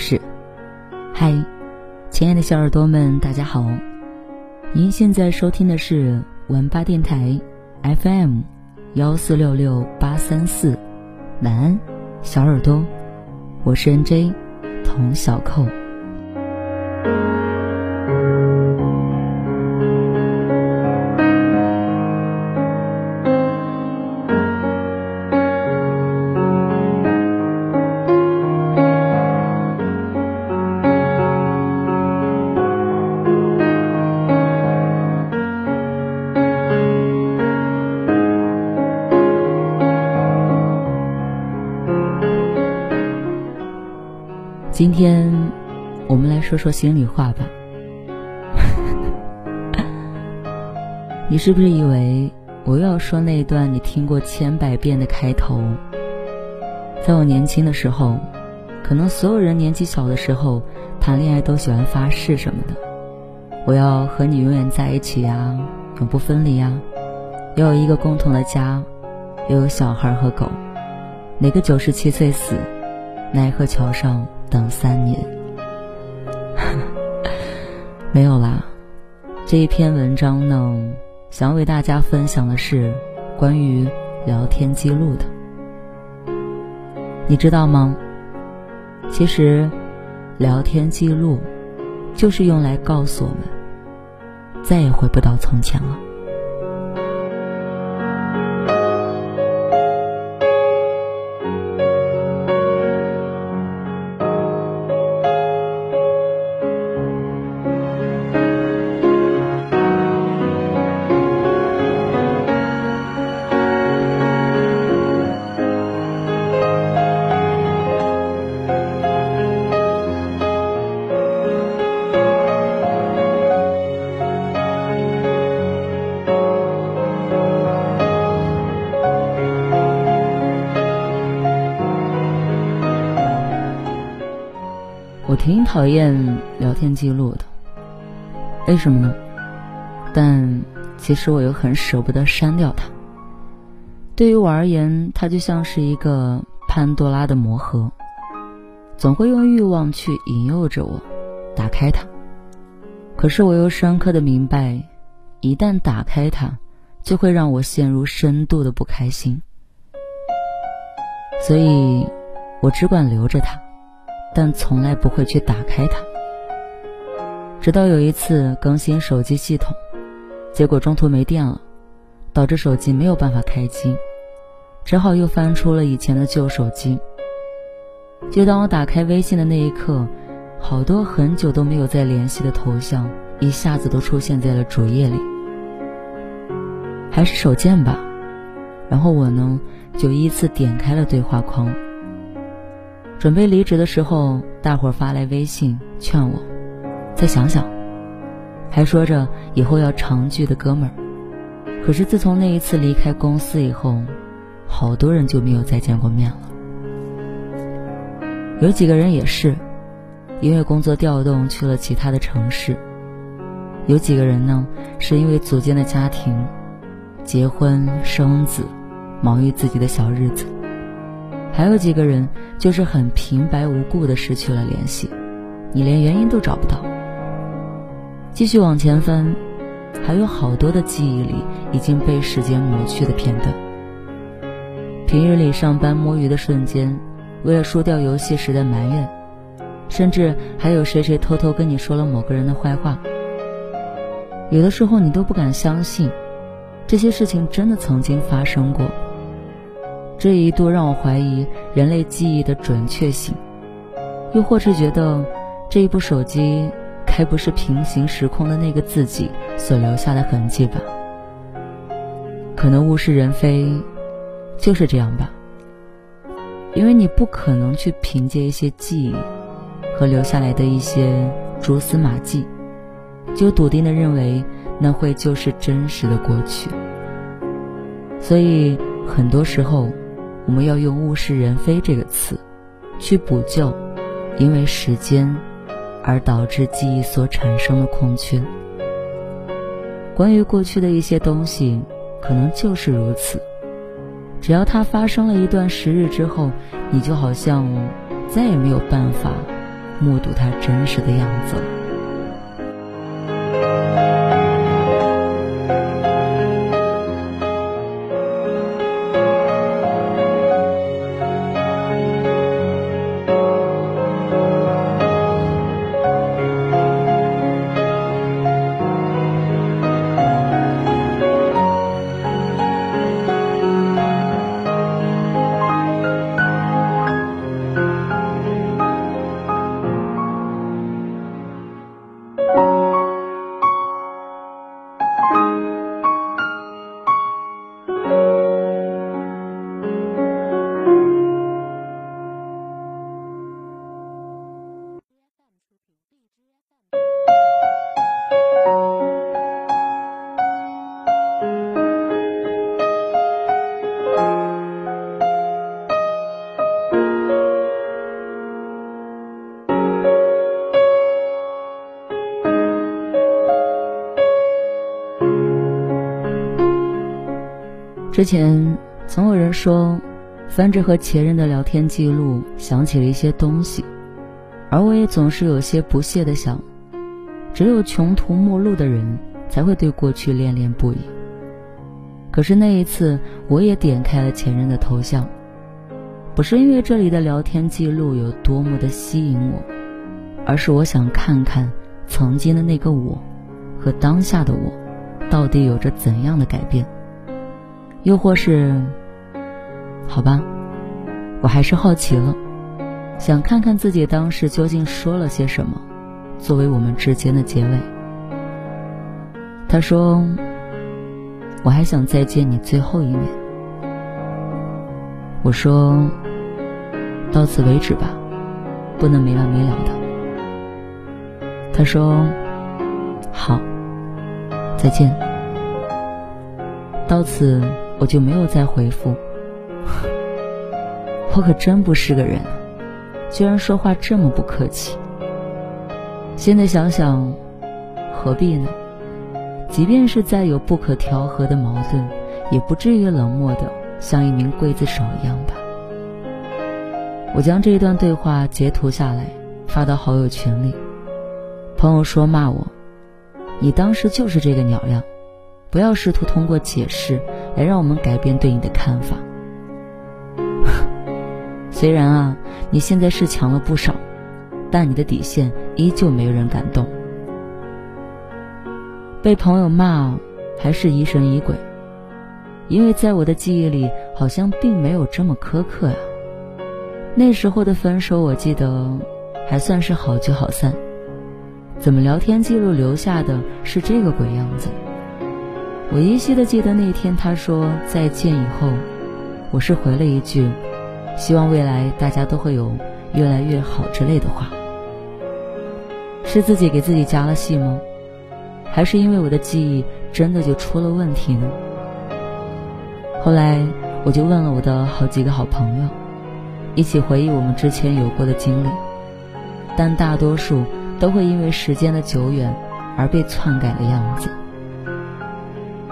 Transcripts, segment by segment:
是。嗨，亲爱的小耳朵们，大家好！您现在收听的是玩吧电台 FM 幺四六六八三四。晚安，小耳朵，我是 NJ 童小扣。今天，我们来说说心里话吧。你是不是以为我又要说那段你听过千百遍的开头？在我年轻的时候，可能所有人年纪小的时候谈恋爱都喜欢发誓什么的。我要和你永远在一起呀，永不分离呀，要有一个共同的家，要有小孩和狗。哪个九十七岁死，奈何桥上。等三年，没有啦。这一篇文章呢，想要为大家分享的是关于聊天记录的。你知道吗？其实，聊天记录就是用来告诉我们，再也回不到从前了。讨厌聊天记录的，为什么呢？但其实我又很舍不得删掉它。对于我而言，它就像是一个潘多拉的魔盒，总会用欲望去引诱着我打开它。可是我又深刻的明白，一旦打开它，就会让我陷入深度的不开心。所以，我只管留着它。但从来不会去打开它，直到有一次更新手机系统，结果中途没电了，导致手机没有办法开机，只好又翻出了以前的旧手机。就当我打开微信的那一刻，好多很久都没有再联系的头像一下子都出现在了主页里，还是手贱吧。然后我呢，就依次点开了对话框。准备离职的时候，大伙儿发来微信劝我，再想想，还说着以后要常聚的哥们儿。可是自从那一次离开公司以后，好多人就没有再见过面了。有几个人也是，因为工作调动去了其他的城市。有几个人呢，是因为组建了家庭，结婚生子，忙于自己的小日子。还有几个人就是很平白无故的失去了联系，你连原因都找不到。继续往前翻，还有好多的记忆里已经被时间抹去的片段。平日里上班摸鱼的瞬间，为了输掉游戏时的埋怨，甚至还有谁谁偷偷跟你说了某个人的坏话。有的时候你都不敢相信，这些事情真的曾经发生过。这一度让我怀疑人类记忆的准确性，又或是觉得这一部手机该不是平行时空的那个自己所留下的痕迹吧？可能物是人非，就是这样吧。因为你不可能去凭借一些记忆和留下来的一些蛛丝马迹，就笃定的认为那会就是真实的过去。所以很多时候。我们要用“物是人非”这个词，去补救因为时间而导致记忆所产生的空缺。关于过去的一些东西，可能就是如此。只要它发生了一段时日之后，你就好像再也没有办法目睹它真实的样子了。之前总有人说，翻着和前任的聊天记录，想起了一些东西，而我也总是有些不屑的想，只有穷途末路的人才会对过去恋恋不已。可是那一次，我也点开了前任的头像，不是因为这里的聊天记录有多么的吸引我，而是我想看看曾经的那个我，和当下的我，到底有着怎样的改变。又或是，好吧，我还是好奇了，想看看自己当时究竟说了些什么，作为我们之间的结尾。他说：“我还想再见你最后一面。”我说：“到此为止吧，不能没完没了的。”他说：“好，再见。”到此。我就没有再回复。我可真不是个人，居然说话这么不客气。现在想想，何必呢？即便是再有不可调和的矛盾，也不至于冷漠的像一名刽子手一样吧。我将这一段对话截图下来，发到好友群里。朋友说骂我：“你当时就是这个鸟样，不要试图通过解释。”来让我们改变对你的看法。虽然啊，你现在是强了不少，但你的底线依旧没有人敢动。被朋友骂，还是疑神疑鬼，因为在我的记忆里，好像并没有这么苛刻呀。那时候的分手，我记得还算是好聚好散，怎么聊天记录留下的是这个鬼样子？我依稀的记得那天他说再见以后，我是回了一句，希望未来大家都会有越来越好之类的话。是自己给自己加了戏吗？还是因为我的记忆真的就出了问题呢？后来我就问了我的好几个好朋友，一起回忆我们之前有过的经历，但大多数都会因为时间的久远而被篡改了样子。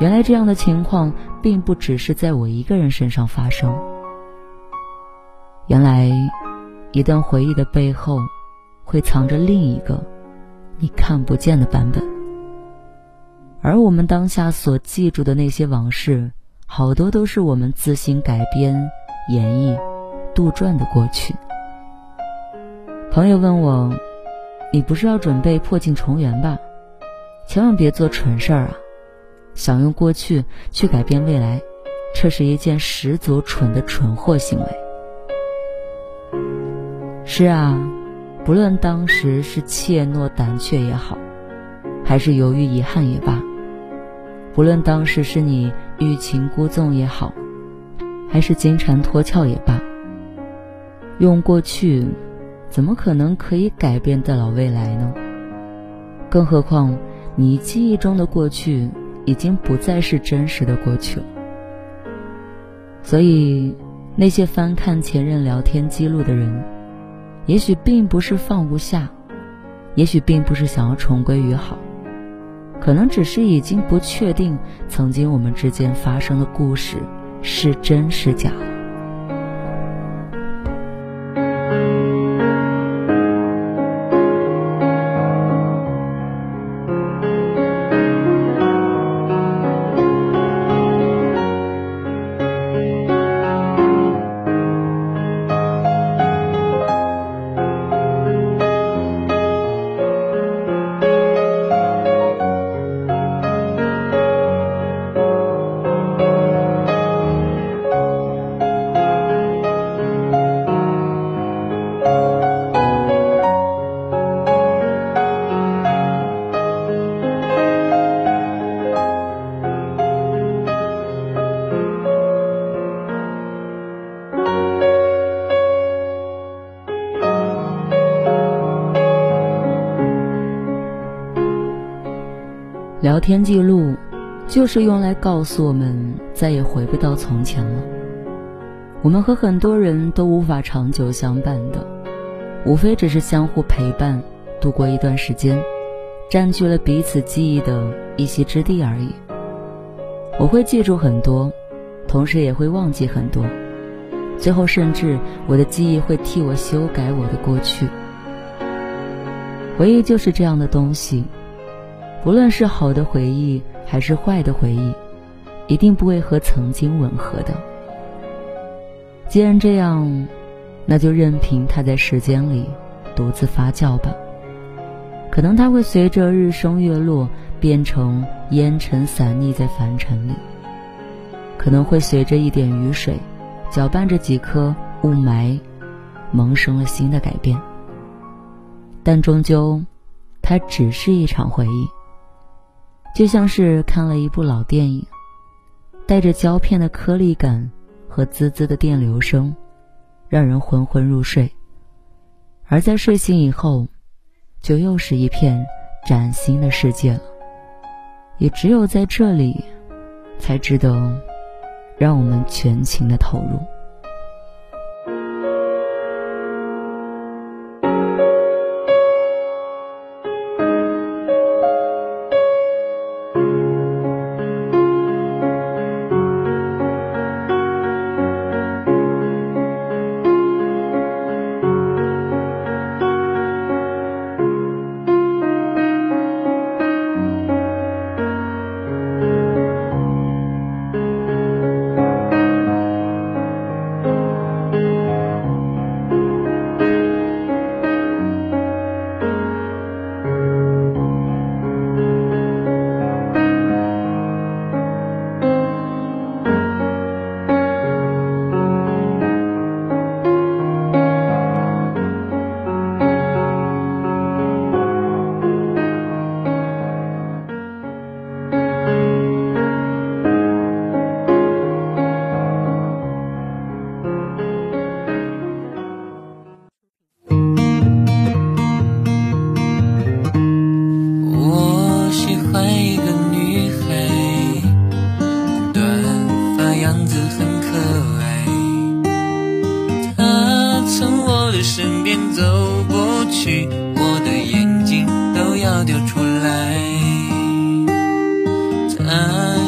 原来这样的情况并不只是在我一个人身上发生。原来，一段回忆的背后，会藏着另一个你看不见的版本。而我们当下所记住的那些往事，好多都是我们自行改编、演绎、杜撰的过去。朋友问我：“你不是要准备破镜重圆吧？千万别做蠢事儿啊！”想用过去去改变未来，这是一件十足蠢的蠢货行为。是啊，不论当时是怯懦胆怯也好，还是犹豫遗憾也罢，不论当时是你欲擒故纵也好，还是金蝉脱壳也罢，用过去，怎么可能可以改变得了未来呢？更何况，你记忆中的过去。已经不再是真实的过去了，所以那些翻看前任聊天记录的人，也许并不是放不下，也许并不是想要重归于好，可能只是已经不确定曾经我们之间发生的故事是真是假。聊天记录，就是用来告诉我们再也回不到从前了。我们和很多人都无法长久相伴的，无非只是相互陪伴，度过一段时间，占据了彼此记忆的一席之地而已。我会记住很多，同时也会忘记很多，最后甚至我的记忆会替我修改我的过去。回忆就是这样的东西。不论是好的回忆还是坏的回忆，一定不会和曾经吻合的。既然这样，那就任凭它在时间里独自发酵吧。可能它会随着日升月落变成烟尘散匿在凡尘里，可能会随着一点雨水搅拌着几颗雾霾，萌生了新的改变。但终究，它只是一场回忆。就像是看了一部老电影，带着胶片的颗粒感和滋滋的电流声，让人昏昏入睡。而在睡醒以后，就又是一片崭新的世界了。也只有在这里，才值得让我们全情的投入。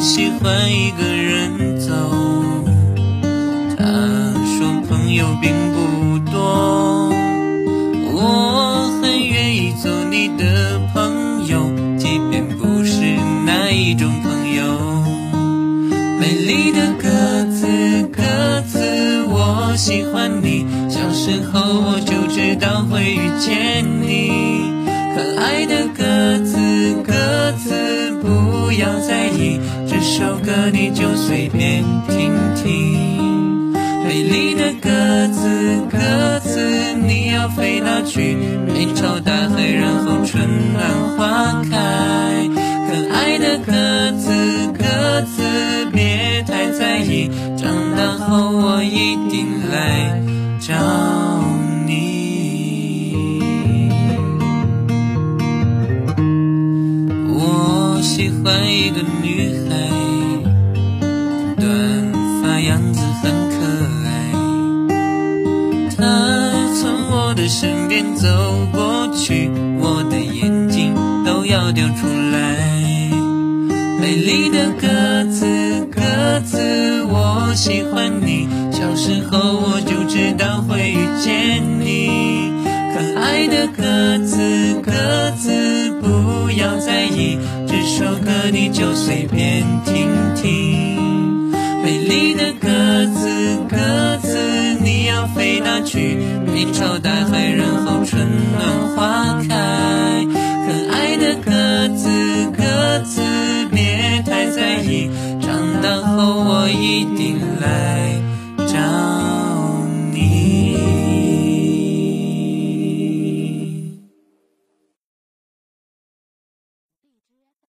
喜欢一个人走，他说朋友并不多。我很愿意做你的朋友，即便不是那一种朋友。美丽的鸽子，鸽子，我喜欢你。小时候我就知道会遇见你，可爱的鸽子，鸽子在意，这首歌你就随便听听。美丽的鸽子，鸽子你要飞哪去？面朝大海，然后春暖花开。可爱的鸽子，鸽子别太在意，长大后我一定来。找喜欢一个女孩，短发样子很可爱。她从我的身边走过去，我的眼睛都要掉出来。美丽的鸽子，鸽子，我。喜欢你，小时候我就知道会遇见你。可爱的鸽子，鸽子不要在意，首歌你就随便听听。美丽的鸽子，鸽子你要飞哪去？面朝大海，然后春暖花开。可爱的鸽子，鸽子别太在意，长大后我一定来。